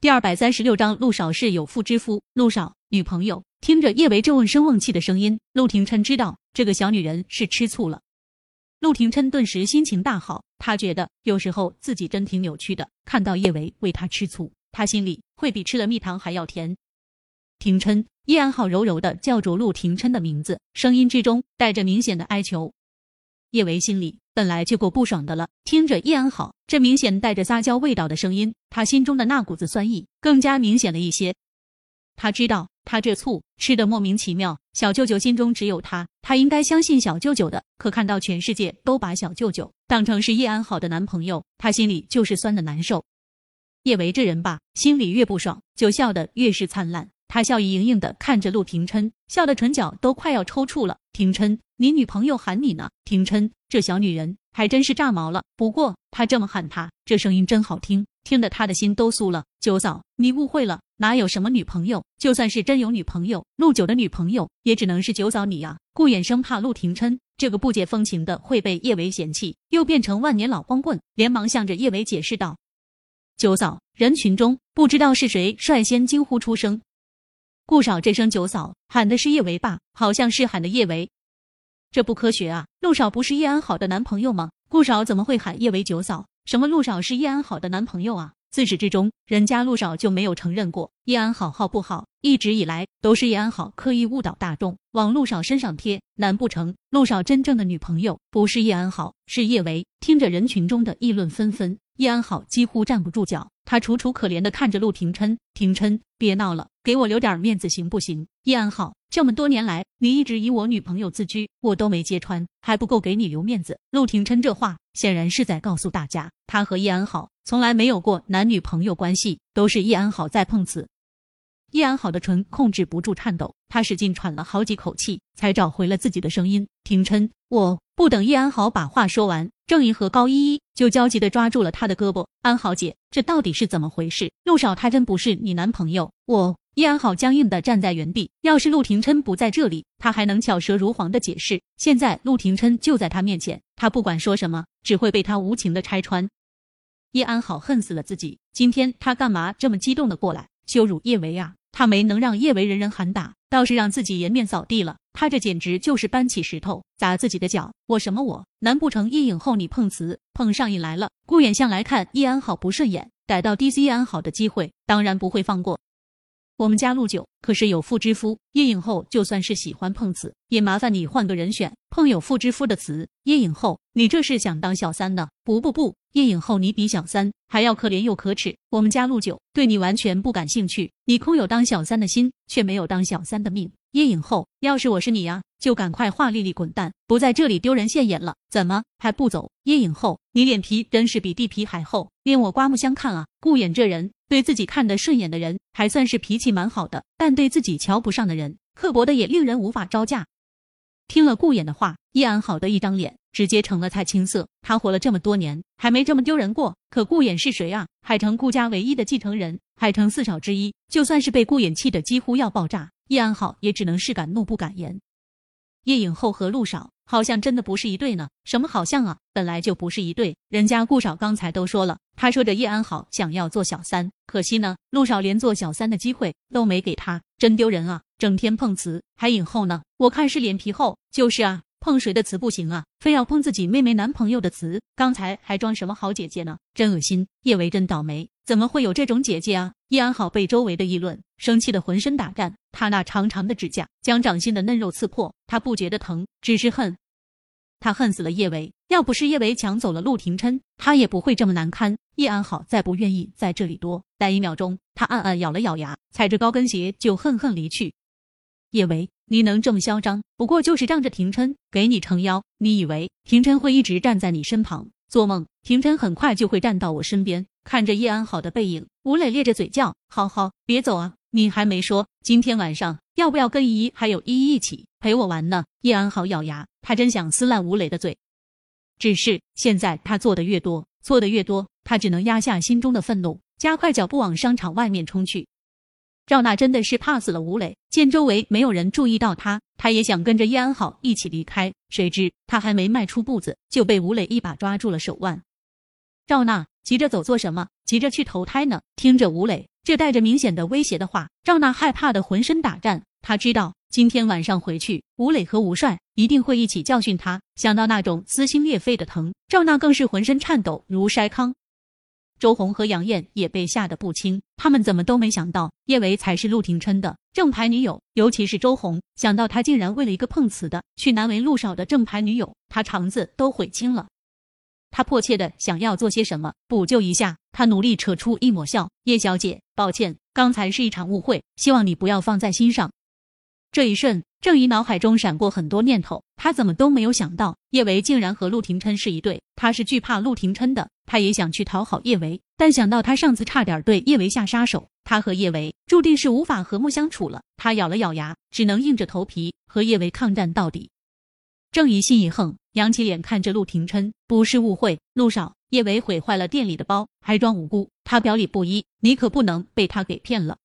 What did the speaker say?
第二百三十六章，陆少是有妇之夫。陆少女朋友听着叶维这问声问气的声音，陆廷琛知道这个小女人是吃醋了。陆廷琛顿时心情大好，他觉得有时候自己真挺扭曲的。看到叶维为他吃醋，他心里会比吃了蜜糖还要甜。廷琛，叶安好柔柔的叫住陆廷琛的名字，声音之中带着明显的哀求。叶维心里。本来就够不爽的了，听着叶安好这明显带着撒娇味道的声音，他心中的那股子酸意更加明显了一些。他知道他这醋吃的莫名其妙，小舅舅心中只有他，他应该相信小舅舅的。可看到全世界都把小舅舅当成是叶安好的男朋友，他心里就是酸的难受。叶维这人吧，心里越不爽，就笑得越是灿烂。他笑意盈盈的看着陆廷琛，笑得唇角都快要抽搐了。廷琛，你女朋友喊你呢。廷琛，这小女人还真是炸毛了。不过她这么喊他，这声音真好听，听得他的心都酥了。九嫂，你误会了，哪有什么女朋友？就算是真有女朋友，陆九的女朋友也只能是九嫂你呀。顾衍生怕陆廷琛这个不解风情的会被叶维嫌弃，又变成万年老光棍，连忙向着叶维解释道：“九嫂。”人群中不知道是谁率先惊呼出声。顾少这声九嫂喊的是叶维吧？好像是喊的叶维，这不科学啊！陆少不是叶安好的男朋友吗？顾少怎么会喊叶维九嫂？什么陆少是叶安好的男朋友啊？自始至终，人家陆少就没有承认过叶安好好不好？一直以来都是叶安好刻意误导大众，往陆少身上贴。难不成陆少真正的女朋友不是叶安好，是叶维？听着人群中的议论纷纷，叶安好几乎站不住脚。他楚楚可怜的看着陆廷琛，廷琛，别闹了，给我留点面子行不行？叶安好，这么多年来，你一直以我女朋友自居，我都没揭穿，还不够给你留面子？陆廷琛这话显然是在告诉大家，他和叶安好从来没有过男女朋友关系，都是叶安好在碰瓷。叶安好的唇控制不住颤抖，他使劲喘了好几口气，才找回了自己的声音。廷琛，我不等叶安好把话说完，郑怡和高依依就焦急的抓住了他的胳膊。安好姐，这到底是怎么回事？陆少他真不是你男朋友？我叶安好僵硬的站在原地。要是陆廷琛不在这里，他还能巧舌如簧的解释。现在陆廷琛就在他面前，他不管说什么，只会被他无情的拆穿。叶安好恨死了自己，今天他干嘛这么激动的过来羞辱叶维啊？他没能让叶维人人喊打，倒是让自己颜面扫地了。他这简直就是搬起石头砸自己的脚。我什么我？难不成叶影后你碰瓷碰上瘾来了？顾远向来看叶安好不顺眼，逮到 DC 叶安好的机会，当然不会放过。我们家陆九可是有妇之夫，叶影后就算是喜欢碰瓷，也麻烦你换个人选，碰有妇之夫的瓷。叶影后，你这是想当小三呢？不不不，叶影后你比小三还要可怜又可耻。我们家陆九对你完全不感兴趣，你空有当小三的心，却没有当小三的命。叶影后，要是我是你呀，就赶快华丽丽滚蛋，不在这里丢人现眼了。怎么还不走？叶影后，你脸皮真是比地皮还厚，令我刮目相看啊！顾衍这人。对自己看得顺眼的人，还算是脾气蛮好的；但对自己瞧不上的人，刻薄的也令人无法招架。听了顾衍的话，叶安好的一张脸直接成了菜青色。他活了这么多年，还没这么丢人过。可顾衍是谁啊？海城顾家唯一的继承人，海城四少之一。就算是被顾衍气得几乎要爆炸，叶安好也只能是敢怒不敢言。叶影后和陆少。好像真的不是一对呢？什么好像啊？本来就不是一对。人家顾少刚才都说了，他说着叶安好想要做小三，可惜呢，陆少连做小三的机会都没给他，真丢人啊！整天碰瓷还影后呢，我看是脸皮厚。就是啊，碰谁的瓷不行啊，非要碰自己妹妹男朋友的瓷。刚才还装什么好姐姐呢？真恶心！叶维真倒霉，怎么会有这种姐姐啊？叶安好被周围的议论生气的浑身打颤，他那长长的指甲将掌心的嫩肉刺破，他不觉得疼，只是恨。他恨死了叶维，要不是叶维抢走了陆廷琛，他也不会这么难堪。叶安好再不愿意在这里多待一秒钟，他暗暗咬了咬牙，踩着高跟鞋就恨恨离去。叶维，你能这么嚣张，不过就是仗着廷琛给你撑腰。你以为廷琛会一直站在你身旁？做梦！廷琛很快就会站到我身边。看着叶安好的背影，吴磊咧着嘴叫：“好好，别走啊！你还没说今天晚上要不要跟依依还有依依一起陪我玩呢？”叶安好咬牙。他真想撕烂吴磊的嘴，只是现在他做的越多，错的越多，他只能压下心中的愤怒，加快脚步往商场外面冲去。赵娜真的是怕死了吴磊，见周围没有人注意到他，他也想跟着叶安好一起离开，谁知他还没迈出步子，就被吴磊一把抓住了手腕。赵娜急着走做什么？急着去投胎呢？听着吴磊这带着明显的威胁的话，赵娜害怕的浑身打颤。她知道今天晚上回去，吴磊和吴帅一定会一起教训他。想到那种撕心裂肺的疼，赵娜更是浑身颤抖如筛糠。周红和杨艳也被吓得不轻，他们怎么都没想到叶维才是陆廷琛的正牌女友，尤其是周红，想到他竟然为了一个碰瓷的去难为陆少的正牌女友，他肠子都悔青了。他迫切的想要做些什么补救一下，他努力扯出一抹笑：“叶小姐，抱歉，刚才是一场误会，希望你不要放在心上。”这一瞬，郑怡脑海中闪过很多念头，他怎么都没有想到叶维竟然和陆廷琛是一对。他是惧怕陆廷琛的，他也想去讨好叶维，但想到他上次差点对叶维下杀手，他和叶维注定是无法和睦相处了。他咬了咬牙，只能硬着头皮和叶维抗战到底。郑怡心一横，扬起脸看着陆廷琛：“不是误会，陆少，叶维毁坏了店里的包，还装无辜，他表里不一，你可不能被他给骗了。”